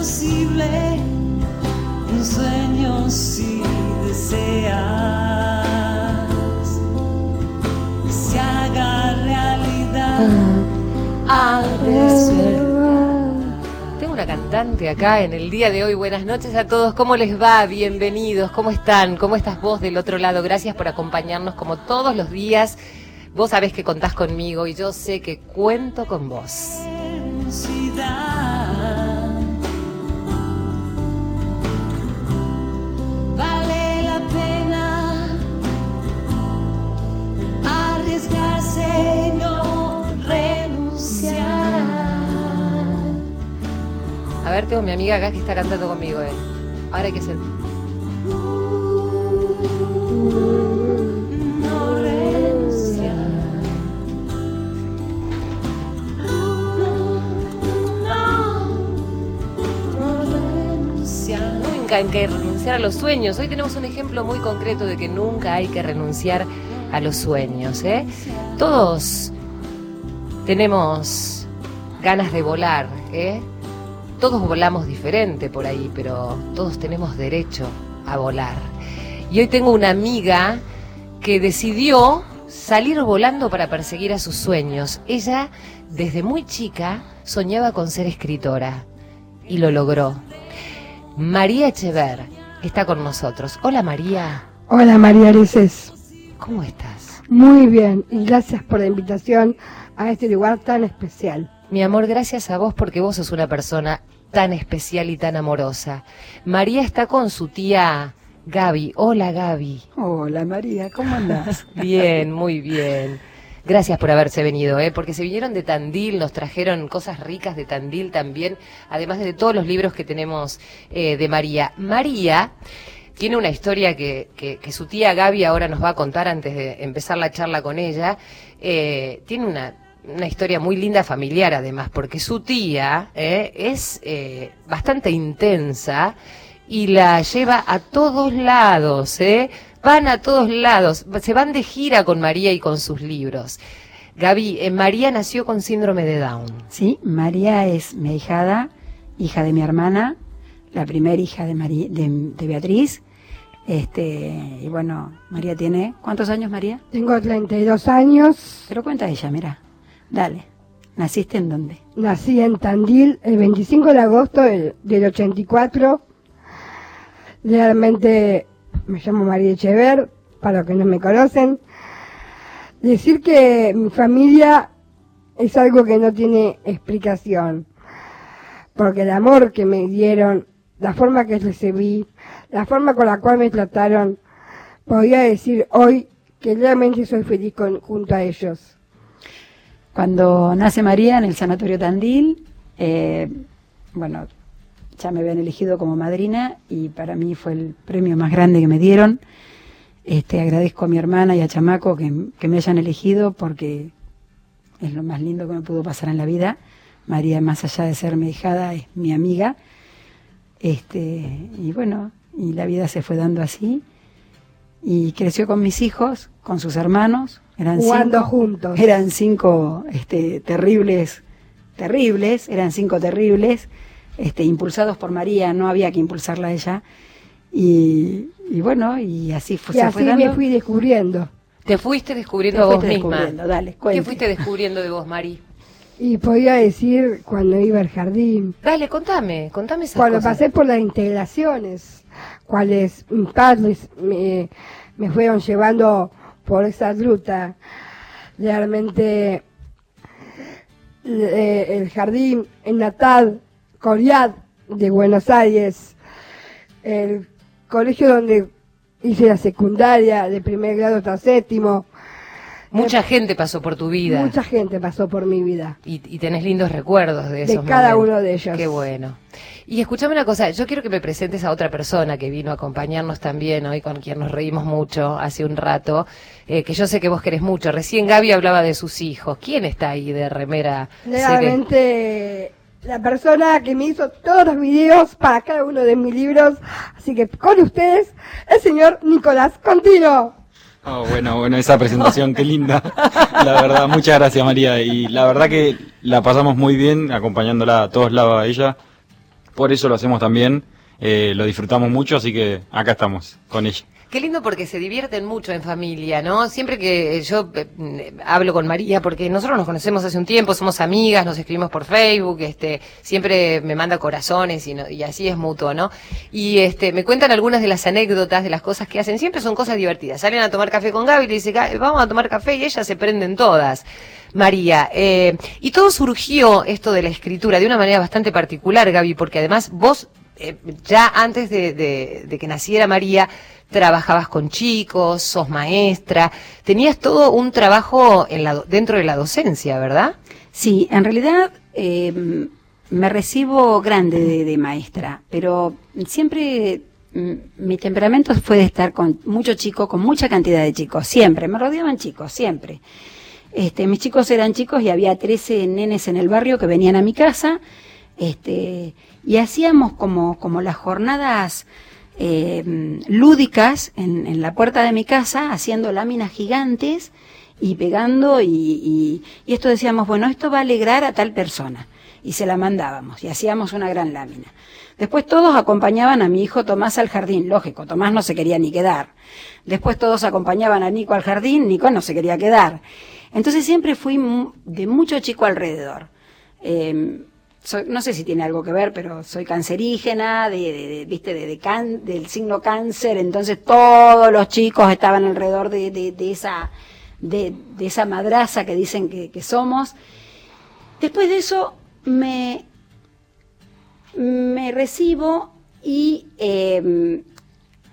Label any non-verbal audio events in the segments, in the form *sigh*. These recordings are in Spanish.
Posible un sueño si deseas, que se haga realidad al despertar. Tengo una cantante acá en el día de hoy. Buenas noches a todos. ¿Cómo les va? Bienvenidos. ¿Cómo están? ¿Cómo estás vos del otro lado? Gracias por acompañarnos como todos los días. Vos sabés que contás conmigo y yo sé que cuento con vos. Ciudad. A ver, tengo mi amiga acá que está cantando conmigo. Eh. Ahora hay que renunciar. Nunca hay que renunciar a los sueños. Hoy tenemos un ejemplo muy concreto de que nunca hay que renunciar a los sueños. ¿eh? Todos tenemos ganas de volar. ¿eh? Todos volamos diferente por ahí, pero todos tenemos derecho a volar. Y hoy tengo una amiga que decidió salir volando para perseguir a sus sueños. Ella, desde muy chica, soñaba con ser escritora y lo logró. María Echever está con nosotros. Hola María, Hola María Areces, ¿cómo estás? muy bien y gracias por la invitación a este lugar tan especial. Mi amor, gracias a vos porque vos sos una persona tan especial y tan amorosa. María está con su tía Gaby. Hola Gaby. Hola María, ¿cómo andás? *laughs* Bien, muy bien. Gracias por haberse venido, ¿eh? porque se vinieron de Tandil, nos trajeron cosas ricas de Tandil también, además de todos los libros que tenemos eh, de María. María tiene una historia que, que- que su tía Gaby ahora nos va a contar antes de empezar la charla con ella. Eh, tiene una, una historia muy linda familiar además, porque su tía eh, es eh, bastante intensa y la lleva a todos lados, ¿eh? Van a todos lados, se van de gira con María y con sus libros. Gaby, eh, María nació con síndrome de Down. Sí, María es mi hijada, hija de mi hermana, la primera hija de, de, de Beatriz. Este, y bueno, María tiene, ¿cuántos años María? Tengo 32 años, Pero cuenta ella, mira. Dale. ¿Naciste en dónde? nací en Tandil el 25 de agosto del, del 84. Realmente me llamo María Echever, para los que no me conocen. Decir que mi familia es algo que no tiene explicación, porque el amor que me dieron, la forma que recibí, la forma con la cual me trataron, podría decir hoy que realmente soy feliz con- junto a ellos. Cuando nace María en el Sanatorio Tandil, eh, bueno, ya me habían elegido como madrina y para mí fue el premio más grande que me dieron. Este, agradezco a mi hermana y a Chamaco que, que me hayan elegido porque es lo más lindo que me pudo pasar en la vida. María, más allá de ser mi hijada, es mi amiga. Este, y bueno, y la vida se fue dando así. Y creció con mis hijos, con sus hermanos. Eran Jugando cinco, juntos. Eran cinco este, terribles, terribles, eran cinco terribles, este, impulsados por María, no había que impulsarla a ella. Y, y bueno, y así fue, y se así fue me dando. fui descubriendo. Te fuiste descubriendo Te a vos fuiste misma. descubriendo, dale, ¿Qué fuiste descubriendo de vos, Mari? Y podía decir cuando iba al jardín, Dale, contame, contame esas cuando cosas. pasé por las integraciones, cuales mis padres me, me fueron llevando por esa ruta, realmente eh, el jardín en Natal, Coriat de Buenos Aires, el colegio donde hice la secundaria de primer grado hasta séptimo, Mucha gente pasó por tu vida. mucha gente pasó por mi vida. Y, y tenés lindos recuerdos de De esos cada momentos. uno de ellos. Qué bueno. Y escúchame una cosa, yo quiero que me presentes a otra persona que vino a acompañarnos también hoy, con quien nos reímos mucho hace un rato, eh, que yo sé que vos querés mucho. Recién Gaby hablaba de sus hijos. ¿Quién está ahí de remera? Realmente la persona que me hizo todos los videos para cada uno de mis libros. Así que con ustedes, el señor Nicolás Contino. Oh, bueno, bueno, esa presentación, qué linda. La verdad, muchas gracias María. Y la verdad que la pasamos muy bien acompañándola a todos lados a ella. Por eso lo hacemos también. Eh, lo disfrutamos mucho, así que acá estamos con ella. Qué lindo porque se divierten mucho en familia, ¿no? Siempre que eh, yo eh, mm, hablo con María, porque nosotros nos conocemos hace un tiempo, somos amigas, nos escribimos por Facebook, este, siempre me manda corazones y, no- y así es mutuo, ¿no? Y este, me cuentan algunas de las anécdotas, de las cosas que hacen, siempre son cosas divertidas. Salen a tomar café con Gaby y le dice, "Gaby, vamos a tomar café y ellas se prenden todas. María, eh, y todo surgió esto de la escritura de una manera bastante particular, Gaby, porque además vos eh, ya antes de, que naciera María, trabajabas con chicos, sos maestra, tenías todo un trabajo en la, dentro de la docencia, ¿verdad? Sí, en realidad eh, me recibo grande de, de maestra, pero siempre mm, mi temperamento fue de estar con muchos chicos, con mucha cantidad de chicos, siempre, me rodeaban chicos, siempre. Este, mis chicos eran chicos y había 13 nenes en el barrio que venían a mi casa, este, y hacíamos como, como las jornadas eh, lúdicas en, en la puerta de mi casa, haciendo láminas gigantes y pegando y, y, y esto decíamos, bueno, esto va a alegrar a tal persona. Y se la mandábamos y hacíamos una gran lámina. Después todos acompañaban a mi hijo Tomás al jardín, lógico, Tomás no se quería ni quedar. Después todos acompañaban a Nico al jardín, Nico no se quería quedar. Entonces siempre fui de mucho chico alrededor. Eh, soy- no sé si tiene algo que ver, pero soy cancerígena, de, de- de- viste, de, de can- del signo cáncer, entonces todos los chicos estaban alrededor de, esa, de, de esa madraza que dicen que, que somos. Después de eso me, me recibo y eh,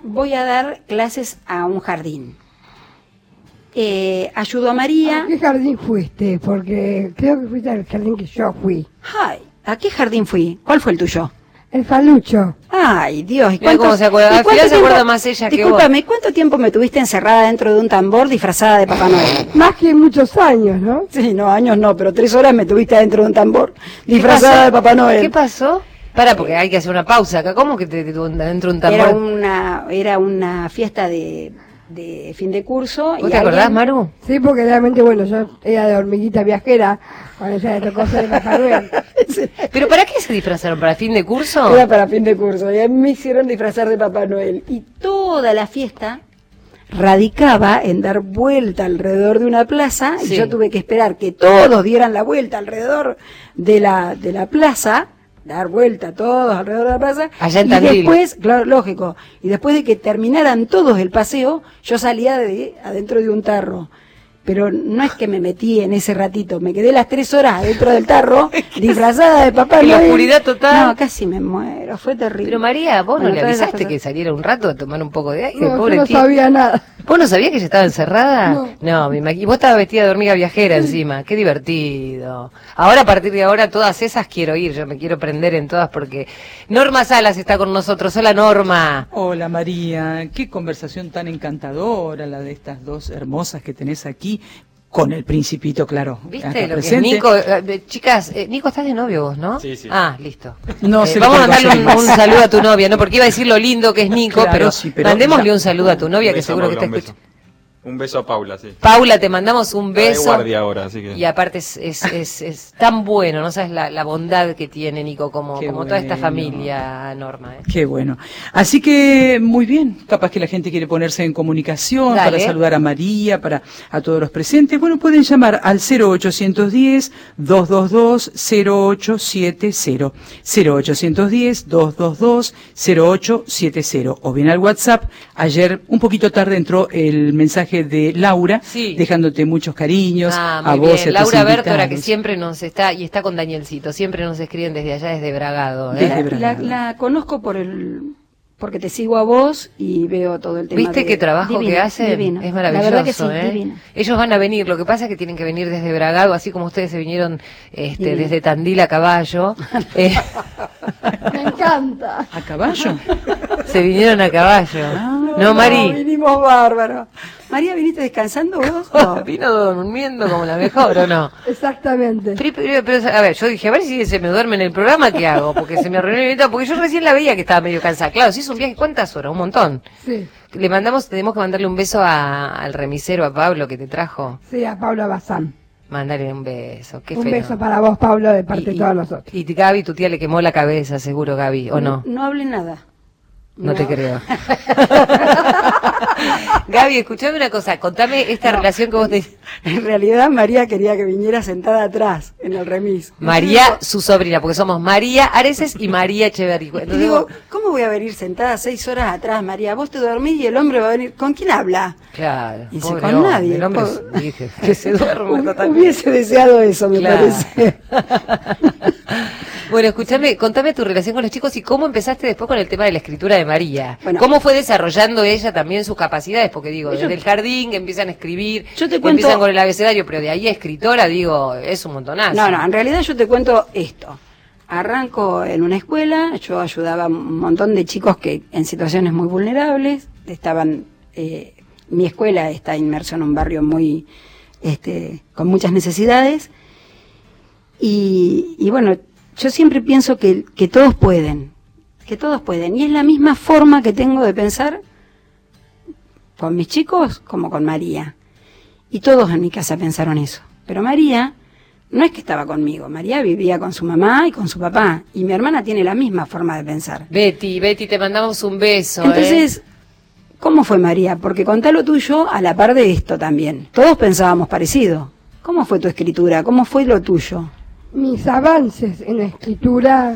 voy a dar clases a un jardín. Eh, ayudo a María. ¿A qué jardín fuiste? Porque creo que fuiste al jardín que yo fui. Ay, ¿a qué jardín fui? ¿Cuál fue el tuyo? El Falucho. Ay, Dios. ¿y cuánto- se acuerda. y Al final se tiempo- acuerda más ella que vos. Discúlpame, ¿cuánto tiempo me tuviste encerrada dentro de un tambor disfrazada de Papá Noel? Más que muchos años, ¿no? Sí, no, años no, pero tres horas me tuviste dentro de un tambor ¿Qué disfrazada de Papá Noel. ¿Qué pasó? Para, porque hay que hacer una pausa acá. ¿Cómo que te, te- dentro de un tambor? Era una, era una fiesta de, de fin de curso. ¿Vos y te acordás, alguien- Maru? Sí, porque realmente, bueno, yo era de hormiguita viajera, cuando ella le tocó ser Papá Noel. *laughs* ¿Pero para qué se disfrazaron? ¿Para fin de curso? Era para fin de curso. Y a mí me hicieron disfrazar de Papá Noel. Y toda la fiesta radicaba en dar vuelta alrededor de una plaza Sí. y yo tuve que esperar que todos dieran la vuelta alrededor de la, de la plaza, dar vuelta todos alrededor de la plaza. Allá en y Tandil. después, claro, lógico, y después de que terminaran todos el paseo, yo salía de adentro de un tarro. Pero no es que me metí en ese ratito, me quedé las tres horas adentro del tarro, *laughs* disfrazada de Papá En la oscuridad total. No, casi me muero, fue terrible. Pero María, vos Bueno, no le avisaste que saliera un rato a tomar un poco de aire, No, yo pobre no tía. sabía nada. ¿Vos no sabías que ella estaba encerrada? No. No, me imagino. Vos estabas vestida de hormiga viajera encima. Qué divertido. Ahora, a partir de ahora, todas esas quiero ir. Yo me quiero prender en todas porque Norma Salas está con nosotros. Hola, Norma. Hola María, qué conversación tan encantadora la de estas dos hermosas que tenés aquí, con el principito, claro. ¿Viste acá lo que es presente. Nico? Eh, chicas, eh, Nico, estás de novio vos, ¿no? Sí, sí. Ah, listo. No Eh, vamos a mandarle un, saludo a tu novia, ¿no? Porque iba a decir lo lindo que es Nico, Claro, pero, sí, pero mandémosle ya- un saludo a tu novia Un que beso, seguro que Paula, está un beso. a Paula, sí. Paula, te mandamos un de beso. guardia ahora, así que. Y aparte es, es, es, es tan bueno, ¿no sabes la, la bondad que tiene Nico como, Qué como toda esta familia, Norma? ¿eh? Qué bueno. Así que muy bien, capaz que la gente quiere ponerse en comunicación Dale. para saludar a María, para a todos los presentes. Bueno, pueden llamar al 0810 222 0870 0810 222 0870 o bien al WhatsApp. Ayer un poquito tarde entró el mensaje de Laura Sí. dejándote muchos cariños Ah, a muy vos bien. a Laura Bertora, que siempre nos está, y está con Danielcito, siempre nos escriben desde allá, desde Bragado. ¿eh? Desde La, Bragado. la conozco por el porque te sigo a vos y veo todo el tema. ¿Viste de- qué trabajo divino, que hacen? divino. Es La verdad que sí, maravilloso, ¿eh? divino. Ellos van a venir, lo que pasa es que tienen que venir desde Bragado, así como ustedes se vinieron este, desde Tandil a caballo. *laughs* Eh, Me encanta. ¿A caballo? se vinieron a caballo. no, Mari. vinimos bárbaro. María, ¿viniste descansando vos? *laughs* No. Vino durmiendo como la mejor, ¿o no? Exactamente. Pero, pero- pero, a ver, yo dije, a ver si se me duerme en el programa, ¿qué hago? Porque se me arruinó el porque yo recién la veía que estaba medio cansada. Claro, si hizo un viaje, ¿cuántas horas? Un montón. Sí, Le mandamos, tenemos que mandarle un beso a- al remisero, a Pablo, que te trajo. sí, a Pablo Bazán. Mandarle un beso. Qué Un beso para vos, Pablo, de parte Y- de todos nosotros. Y Gaby, tu tía le quemó la cabeza, seguro, Gaby, ¿o no? No hable nada. No, te creo. *laughs* *laughs* Gaby, escuchame una cosa, contame esta relación que vos tenés. *laughs* En realidad María quería que viniera sentada atrás en el remis. María, su sobrina, porque somos María Areces y María Echeverri. Y digo, ¿cómo voy a venir sentada seis horas atrás, María? Vos te dormís y el hombre va a venir. ¿Con quién habla? claro, Y pobre con hombre, nadie, El hombre dije, *laughs* que se duerme. *laughs* Hubiese deseado eso, me Claro. parece. Bueno, escúchame, contame tu relación con los chicos y cómo empezaste después con el tema de la escritura de María. Bueno. ¿Cómo fue desarrollando ella también sus capacidades? Porque digo, Yo- desde el jardín que empiezan a escribir, Yo te cuento- empiezan con el abecedario, pero de ahí a escritora, digo, es un montonazo. No, no, en realidad yo te cuento esto. Arranco en una escuela, yo ayudaba a un montón de chicos que en situaciones muy vulnerables estaban. eh, mi escuela está inmersa en un barrio muy, este, con muchas necesidades y, y bueno, yo siempre pienso que, que todos pueden, que todos pueden y es la misma forma que tengo de pensar con mis chicos como con María. Y todos en mi casa pensaron eso. Pero María no es que estaba conmigo, María vivía con su mamá y con su papá. Y mi hermana tiene la misma forma de pensar. Betty, Betty, te mandamos un beso. ¿eh? Entonces, ¿cómo fue María? Porque contá lo tuyo a la par de esto también. Todos pensábamos parecido. ¿Cómo fue tu escritura? ¿Cómo fue lo tuyo? Mis avances en la escritura,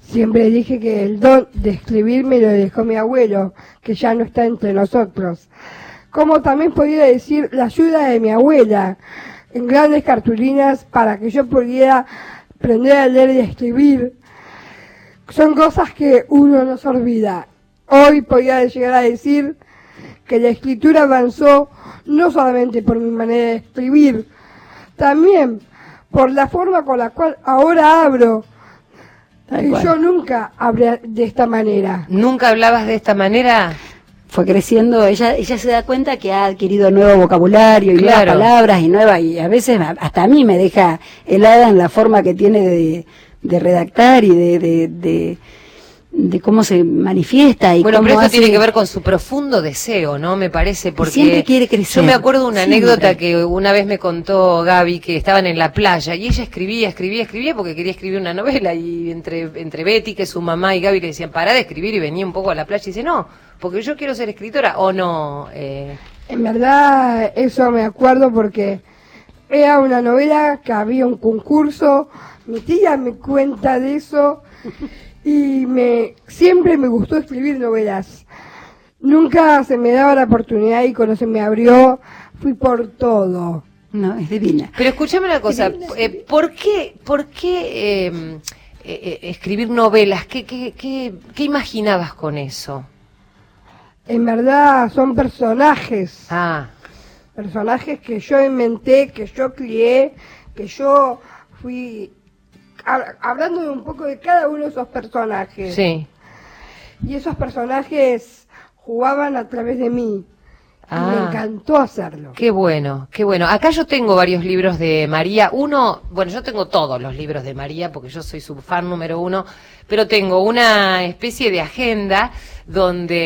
siempre dije que el don de escribir me lo dejó mi abuelo, que ya no está entre nosotros. Como también podría decir la ayuda de mi abuela en grandes cartulinas para que yo pudiera aprender a leer y escribir. Son cosas que uno no se olvida. Hoy podría llegar a decir que la escritura avanzó no solamente por mi manera de escribir, también por la forma con la cual ahora abro. Tal Y cual. yo nunca hablé de esta manera. ¿Nunca hablabas de esta manera? Fue creciendo, ella, ella se da cuenta que ha adquirido nuevo vocabulario y Claro. nuevas palabras y nuevas, y a veces hasta a mí me deja helada en la forma que tiene de, de redactar y de, de, de, de cómo se manifiesta y Bueno, cómo pero eso hace- tiene que ver con su profundo deseo, ¿no? Me parece, porque siempre quiere crecer, yo me acuerdo de una siempre. anécdota que una vez me contó Gaby que estaban en la playa y ella escribía, escribía, escribía porque quería escribir una novela y entre entre Betty, que es su mamá, y Gaby le decían, pará de escribir y venía un poco a la playa y dice, no, porque yo quiero ser escritora o no. Eh, En verdad, eso me acuerdo porque era una novela que había un concurso, mi tía me cuenta de eso *laughs* y me siempre me gustó escribir novelas. Nunca se me daba la oportunidad y cuando se me abrió fui por todo. No, es divina. Pero escúchame una cosa, eh, ¿por qué, por qué eh, eh, eh, escribir novelas? ¿Qué, qué, qué, qué imaginabas con eso? En verdad son personajes, Ah, personajes que yo inventé, que yo crié, que yo fui hablando de un poco de cada uno de esos personajes. sí. Y esos personajes jugaban a través de mí. Y Ah. me encantó hacerlo. Qué bueno, qué bueno. Acá yo tengo varios libros de María. Uno, bueno, yo tengo todos los libros de María porque yo soy su fan número uno, pero tengo una especie de agenda donde,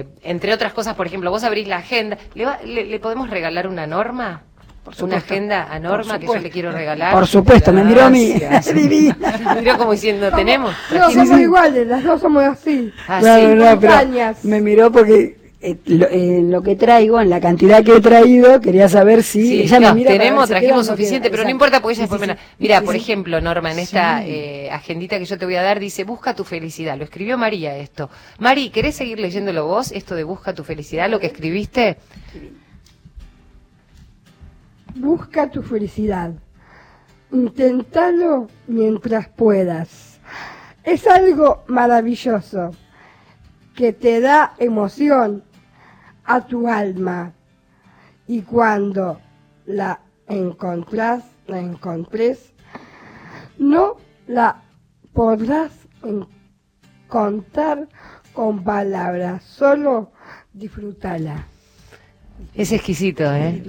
eh, entre otras cosas, por ejemplo, vos abrís la agenda. ¿Le, va- le- le podemos regalar una norma? Una supuesto. agenda a Norma Por que yo le supuesto. quiero regalar. Por supuesto, me miró a mí. Divina. Me miró como diciendo, tenemos. No, somos iguales, las dos somos así. Ah, No, sí. no, no, pero Montañas. me miró porque eh, lo, en lo que traigo, en la cantidad que he traído, quería saber si Sí, ella me no, mira tenemos, queda trajimos no suficiente, queda. pero no importa porque ella Sí, después sí, sí. Mira, Sí, por sí. ejemplo, Norma, en esta eh, agendita que yo te voy a dar, dice, busca tu felicidad. Lo escribió María esto. Mari, ¿querés seguir leyéndolo vos, esto de busca tu felicidad, lo que escribiste? Busca tu felicidad. Inténtalo mientras puedas. Es algo maravilloso que te da emoción a tu alma. Y cuando la encontrás, la encontrés, no la podrás contar con palabras, solo disfrútala. Es exquisito, ¿eh?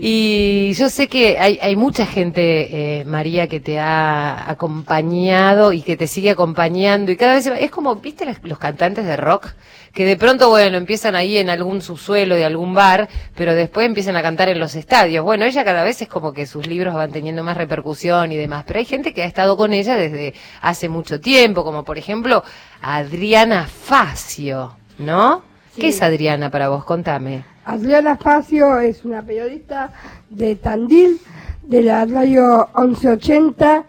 Y yo sé que hay, hay mucha gente, eh, María, que te ha acompañado y que te sigue acompañando y cada vez es como, ¿viste las- los cantantes de rock? Que de pronto, bueno, empiezan ahí en algún subsuelo de algún bar, pero después empiezan a cantar en los estadios. Bueno, ella cada vez es como que sus libros van teniendo más repercusión y demás, pero hay gente que ha estado con ella desde hace mucho tiempo, como por ejemplo Adriana Facio, ¿no? ¿Qué es Adriana para vos? Contame. Adriana Facio es una periodista de Tandil, de la radio 1180,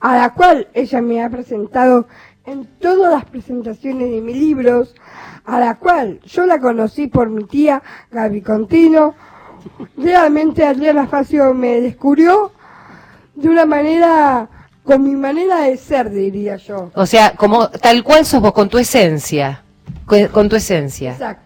a la cual ella me ha presentado en todas las presentaciones de mis libros, a la cual yo la conocí por mi tía Gaby Contino. Realmente Adriana Facio me descubrió de una manera, con mi manera de ser, diría yo. O sea, como tal cual sos vos, con tu esencia. Con, con tu esencia. Exacto.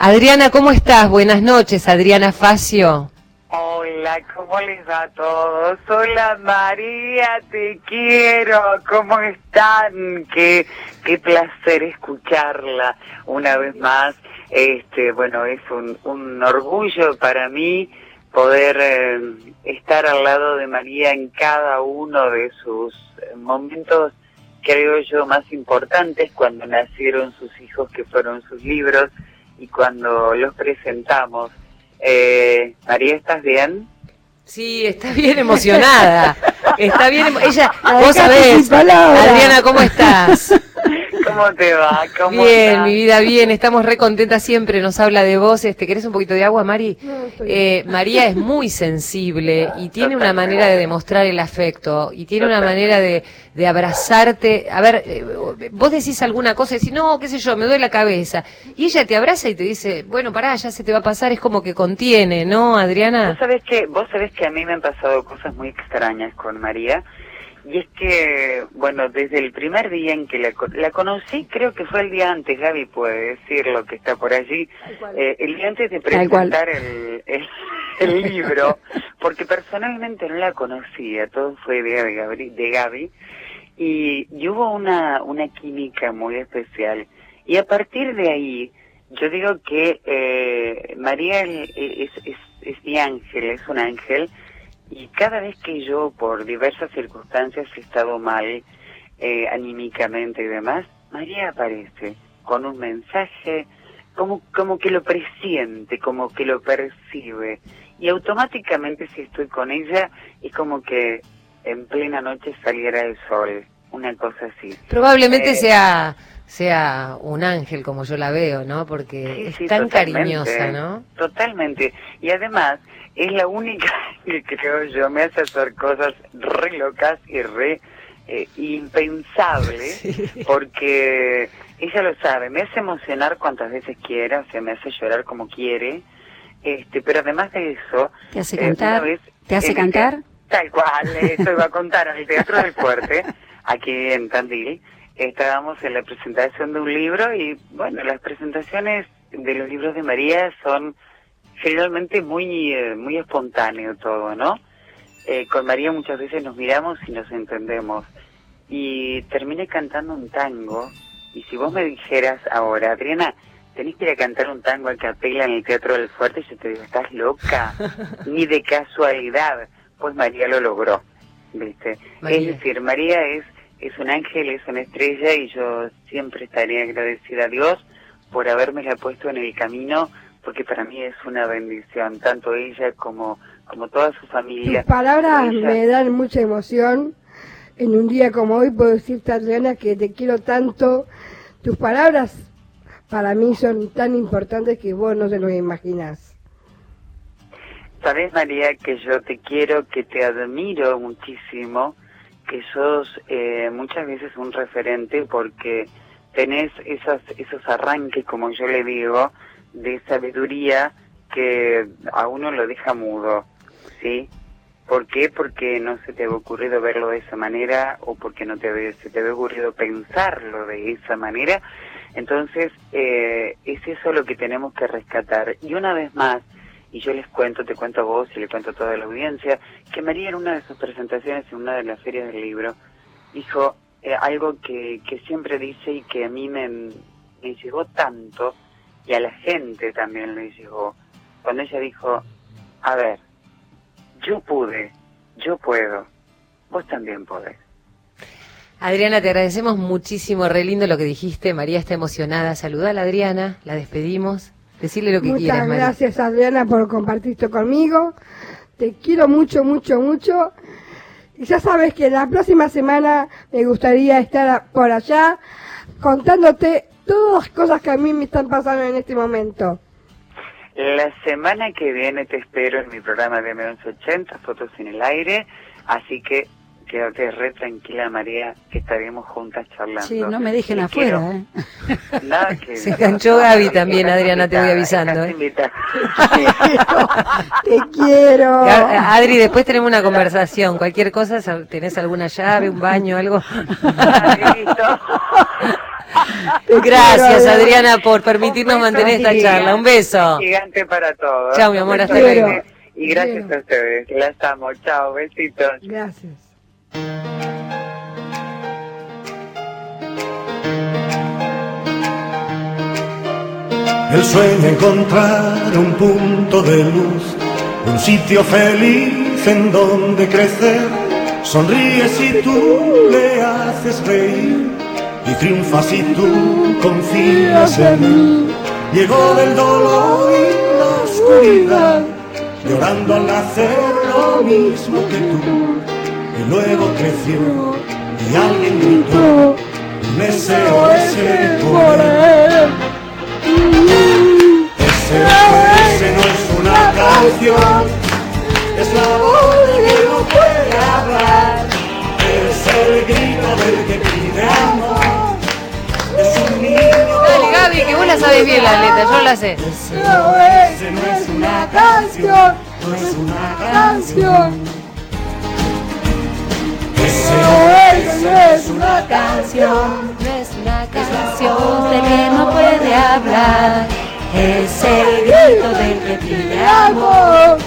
Adriana, ¿cómo estás? Buenas noches, Adriana Facio. Hola, ¿cómo les va a todos? Hola María, te quiero. ¿Cómo están? Qué, qué placer escucharla una vez más. Este, bueno, es un, un orgullo para mí poder eh, estar al lado de María en cada uno de sus momentos, creo yo, más importantes cuando nacieron sus hijos, que fueron sus libros, y cuando los presentamos. Eh, María, ¿estás bien? Sí, está bien emocionada. *laughs* Está bien, emo- ella, La vos sabés. Adriana, ¿cómo estás? *laughs* ¿Cómo te va? ¿Cómo Bien, estás? mi vida, bien, estamos re contentas siempre, nos habla de vos, este, ¿querés un poquito de agua, Mari? No, Eh, María es muy sensible y tiene una manera de demostrar el afecto y tiene una manera de, de abrazarte. A ver, eh, vos decís alguna cosa y decís, no, qué sé yo, me duele la cabeza. Y ella te abraza y te dice, bueno, pará, ya se te va a pasar, es como que contiene, ¿no, Vos Adriana? sabés que, vos sabés que a mí me han pasado cosas muy extrañas con María. Y es que, bueno, desde el primer día en que la, la conocí, creo que fue el día antes, Gaby puede decir lo que está por allí, eh, el día antes de presentar el, el, *laughs* el libro, porque personalmente no la conocía, todo fue idea de Gaby, de Gaby y, y hubo una, una química muy especial. Y a partir de ahí, yo digo que eh, María es, es, es, es mi ángel, es un ángel, y cada vez que yo, por diversas circunstancias, he estado mal, eh, anímicamente y demás, María aparece con un mensaje, como, como que lo presiente, como que lo percibe, y automáticamente si estoy con ella, es como que en plena noche saliera el sol, una cosa así. Probablemente Eh, sea sea un ángel como yo la veo, ¿no? Porque Sí, es sí, tan cariñosa, ¿no? Totalmente. Y además es la única que creo yo me hace hacer cosas re locas y re eh, impensables, *laughs* porque ella lo sabe, me hace emocionar cuantas veces quiera, o sea, me hace llorar como quiere, este, pero además de eso... ¿Te hace eh, cantar? vez ¿Te hace el cantar? Tal cual, eso iba a contar, en el Teatro del Fuerte, aquí en Tandil, estábamos en la presentación de un libro y, bueno, las presentaciones de los libros de María son generalmente muy, eh, muy espontáneo todo, ¿no? Eh, con María muchas veces nos miramos y nos entendemos. Y terminé cantando un tango, y si vos me dijeras ahora, Adriana, tenés que ir a cantar un tango a capela en el Teatro del Fuerte, yo te digo, ¿estás loca? *laughs* Ni de casualidad. Pues María lo logró, ¿viste? María. Es decir, María es, es un ángel, es una estrella, y yo siempre estaré agradecida a Dios por haberme puesto en el camino, porque para mí es una bendición, tanto ella como, como toda su familia. Tus palabras Ella- me dan mucha emoción. En un día como hoy puedo decirte, Adriana, que te quiero tanto. Tus palabras para mí son tan importantes que vos no te lo imaginas. Sabes, María, que yo te quiero, que te admiro muchísimo, que sos eh, muchas veces un referente porque tenés esos, esos arranques, como yo le digo, de sabiduría que a uno lo deja mudo, ¿sí? ¿Por qué? Porque no se te había ocurrido verlo de esa manera o porque no te se te había ocurrido pensarlo de esa manera. Entonces, eh, es eso lo que tenemos que rescatar. Y una vez más, y yo les cuento, te cuento a vos y le cuento a toda la audiencia, que María en una de sus presentaciones en una de las ferias del libro dijo eh, algo que, que siempre dice y que a mí me, me llegó tanto y a la gente también le llegó. Cuando ella dijo, a ver, yo pude, yo puedo, vos también podés. Adriana, te agradecemos muchísimo, re lindo lo que dijiste. María está emocionada. Saluda a la Adriana, la despedimos. Decirle lo que Muchas quieras, María. gracias, Adriana, por compartir esto conmigo. Te quiero mucho, mucho, mucho. Y ya sabes que la próxima semana me gustaría estar por allá contándote todas las cosas que a mí me están pasando en este momento. La semana que viene te espero en mi programa de M1180, Fotos en el Aire, así que quédate re tranquila, María, que estaremos juntas charlando. Sí, no me dejen afuera, quiero. ¿eh? Nada *laughs* que Se enganchó Gaby también, Adriana, te voy avisando, ¿eh? *laughs* Te quiero. A- Adri, después tenemos una conversación. Cualquier cosa, ¿tenés alguna llave, un baño, algo? Listo. *laughs* *laughs* Gracias, quiero, Adriana, por permitirnos beso mantener esta gigante, charla. Un beso. Gigante para todos. Chao, mi amor, hasta luego. Y gracias Quiero. a ustedes. Las amo. Chao, besitos. Gracias. Él sueña encontrar un punto de luz, un sitio feliz en donde crecer. Sonríe si tú le haces reír y triunfa si tú confías en él. Llegó del dolor y la oscuridad, llorando al nacer lo mismo que tú. Y luego creció y alguien gritó, un SOS por él. SOS no es una canción, es la voz del la. SOS no es una canción, no es una canción. SOS no es una canción, No es una canción de que no puede hablar. Es el grito del que pide amor.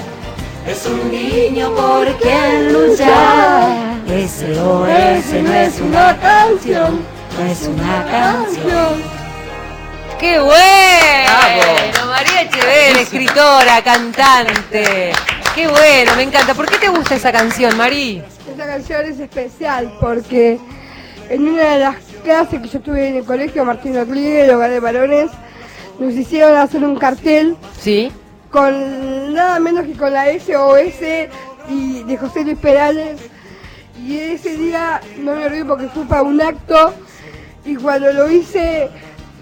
es un Niño por quien luchar. SOS no es una canción. No es una canción. ¡Qué bueno! María Echever, escritora, cantante. ¡Qué bueno! Me encanta. ¿Por qué te gusta esa canción, Mari? Esta canción es especial porque en una de las clases que yo tuve en el colegio, Martín Otliguer, el hogar de varones, nos hicieron hacer un cartel ¿Sí? con nada menos que con la SOS y de José Luis Perales. Y ese día no me olvido porque fue para un acto y cuando lo hice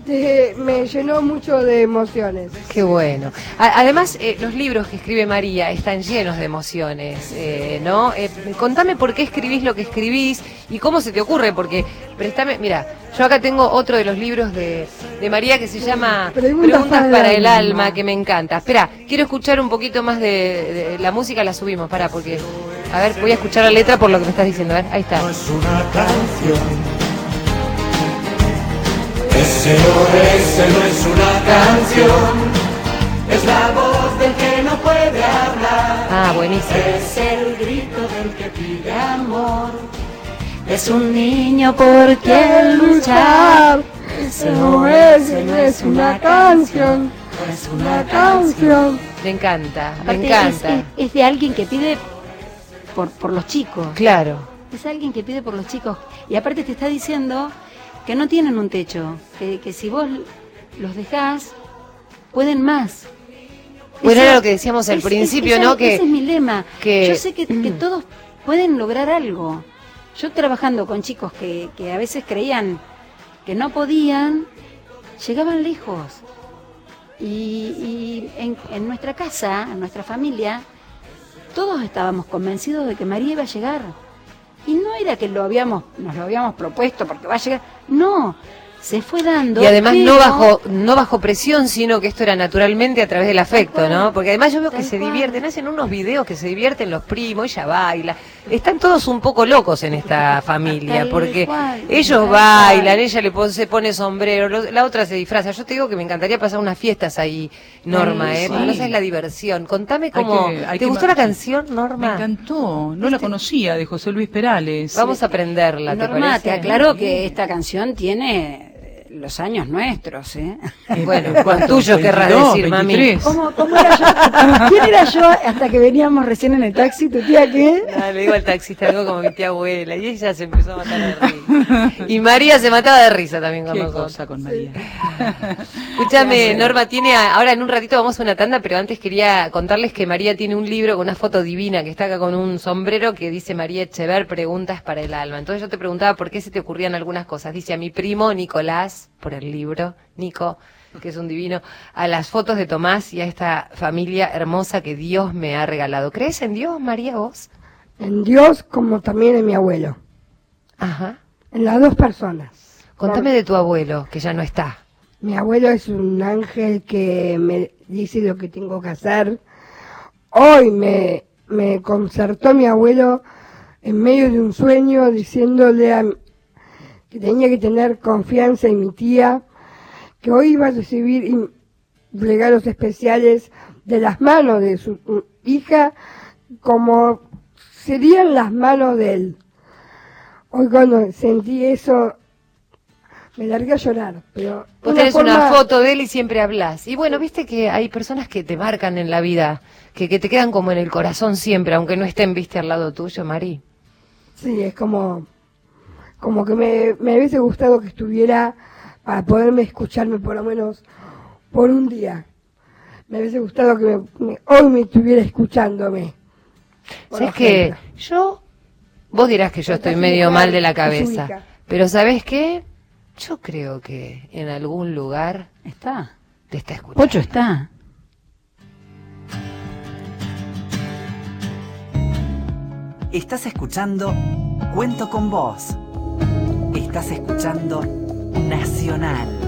eh, me llenó mucho de emociones. Qué bueno. A- además, eh, los libros que escribe María están llenos de emociones, eh, ¿no? Eh, contame por qué escribís lo que escribís y cómo se te ocurre, porque préstame, mira, yo acá tengo otro de los libros de, de María que se llama Preguntas Preguntas, para para el el alma. alma, que me encanta. Espera, quiero escuchar un poquito más de, de- la música, la subimos, para, porque, a ver, voy a escuchar la letra por lo que me estás diciendo, a ver, ahí está. no es una canción. SOS no es una canción, es la voz del que no puede hablar. Ah, buenísimo. Es el grito del que pide amor. Es un niño por quien luchar. SOS no es una canción, es una canción. Me encanta, me Aparte, encanta. Es, es- es de alguien que pide por, por los chicos. Claro. Es alguien que pide por los chicos. Y aparte te está diciendo que no tienen un techo. Que, que si vos los dejás, pueden más. Bueno, era lo que decíamos al es- principio, es- ¿no? ese- Que- ese es mi lema. que- Yo sé que, que *clears throat* todos pueden lograr algo. Yo trabajando con chicos que, que a veces creían que no podían, llegaban lejos. Y, y en, en nuestra casa, en nuestra familia, todos estábamos convencidos de que María iba a llegar. Y no era que lo habíamos, nos lo habíamos propuesto porque va a llegar. No, se fue dando. Y además no bajo, no bajo presión, sino que esto era naturalmente a través del afecto, ¿no? Porque además yo veo que se cual. divierten, hacen unos videos que se divierten los primos, ella baila. Están todos un poco locos en esta *laughs* familia, Tal porque cual, ellos bailan, cual. ella le pone, se pone sombrero, lo- la otra se disfraza. Yo te digo que me encantaría pasar unas fiestas ahí, Norma, Ay, ¿eh? sí. No sabes la diversión. Contame cómo... que- hay ¿Te gustó la canción, Norma? Me encantó, no la conocía, de José Luis Perales. Vamos a aprenderla, ¿te Norma, parece? te aclaro que esta canción tiene los años nuestros, ¿eh? Bueno, ¿Cuánto? ¿cuánto tuyo querrás 22, decir, mami? 23. ¿Cómo, cómo era yo? ¿Quién era yo hasta que veníamos recién en el taxi? ¿Tu tía qué? Ah, le digo al taxista algo como mi tía abuela y ella se empezó a matar de risa. Y María se mataba de risa también con Qué nosotros. cosa con María. Escúchame, Norma tiene, a- ahora en un ratito vamos a una tanda, pero antes quería contarles que María tiene un libro con una foto divina que está acá con un sombrero que dice María Echever, preguntas para el alma. Entonces yo te preguntaba por qué se te ocurrían algunas cosas. Dice a mi primo Nicolás, por el libro, Nico, que es un divino, a las fotos de Tomás y a esta familia hermosa que Dios me ha regalado. ¿Crees en Dios, María, vos? En Dios como también en mi abuelo. Ajá. En las dos personas. Contame de tu abuelo, que ya no está. Mi abuelo es un ángel que me dice lo que tengo que hacer. Hoy me, me concertó mi abuelo en medio de un sueño diciéndole a, mi- que tenía que tener confianza en mi tía, que hoy iba a recibir regalos especiales de las manos de su mm, hija como serían las manos de él. Hoy cuando sentí eso me largué a llorar, pero Vos tenés una foto de él y siempre hablas. Y bueno, viste que hay personas que te marcan en la vida, que, que te quedan como en el corazón siempre, aunque no estén, viste, al lado tuyo, Mari. Sí, es como, como que me, me hubiese gustado que estuviera para poderme escucharme por lo menos por un día. Me hubiese gustado que me- me- hoy me estuviera escuchándome. Por ¿Sabes que. Yo, vos dirás que yo estoy medio mal de la es cabeza, pero ¿sabes qué? Yo creo que en algún lugar Está. te está escuchando. Pocho está. Estás escuchando Cuento con Vos. Estás escuchando Nacional.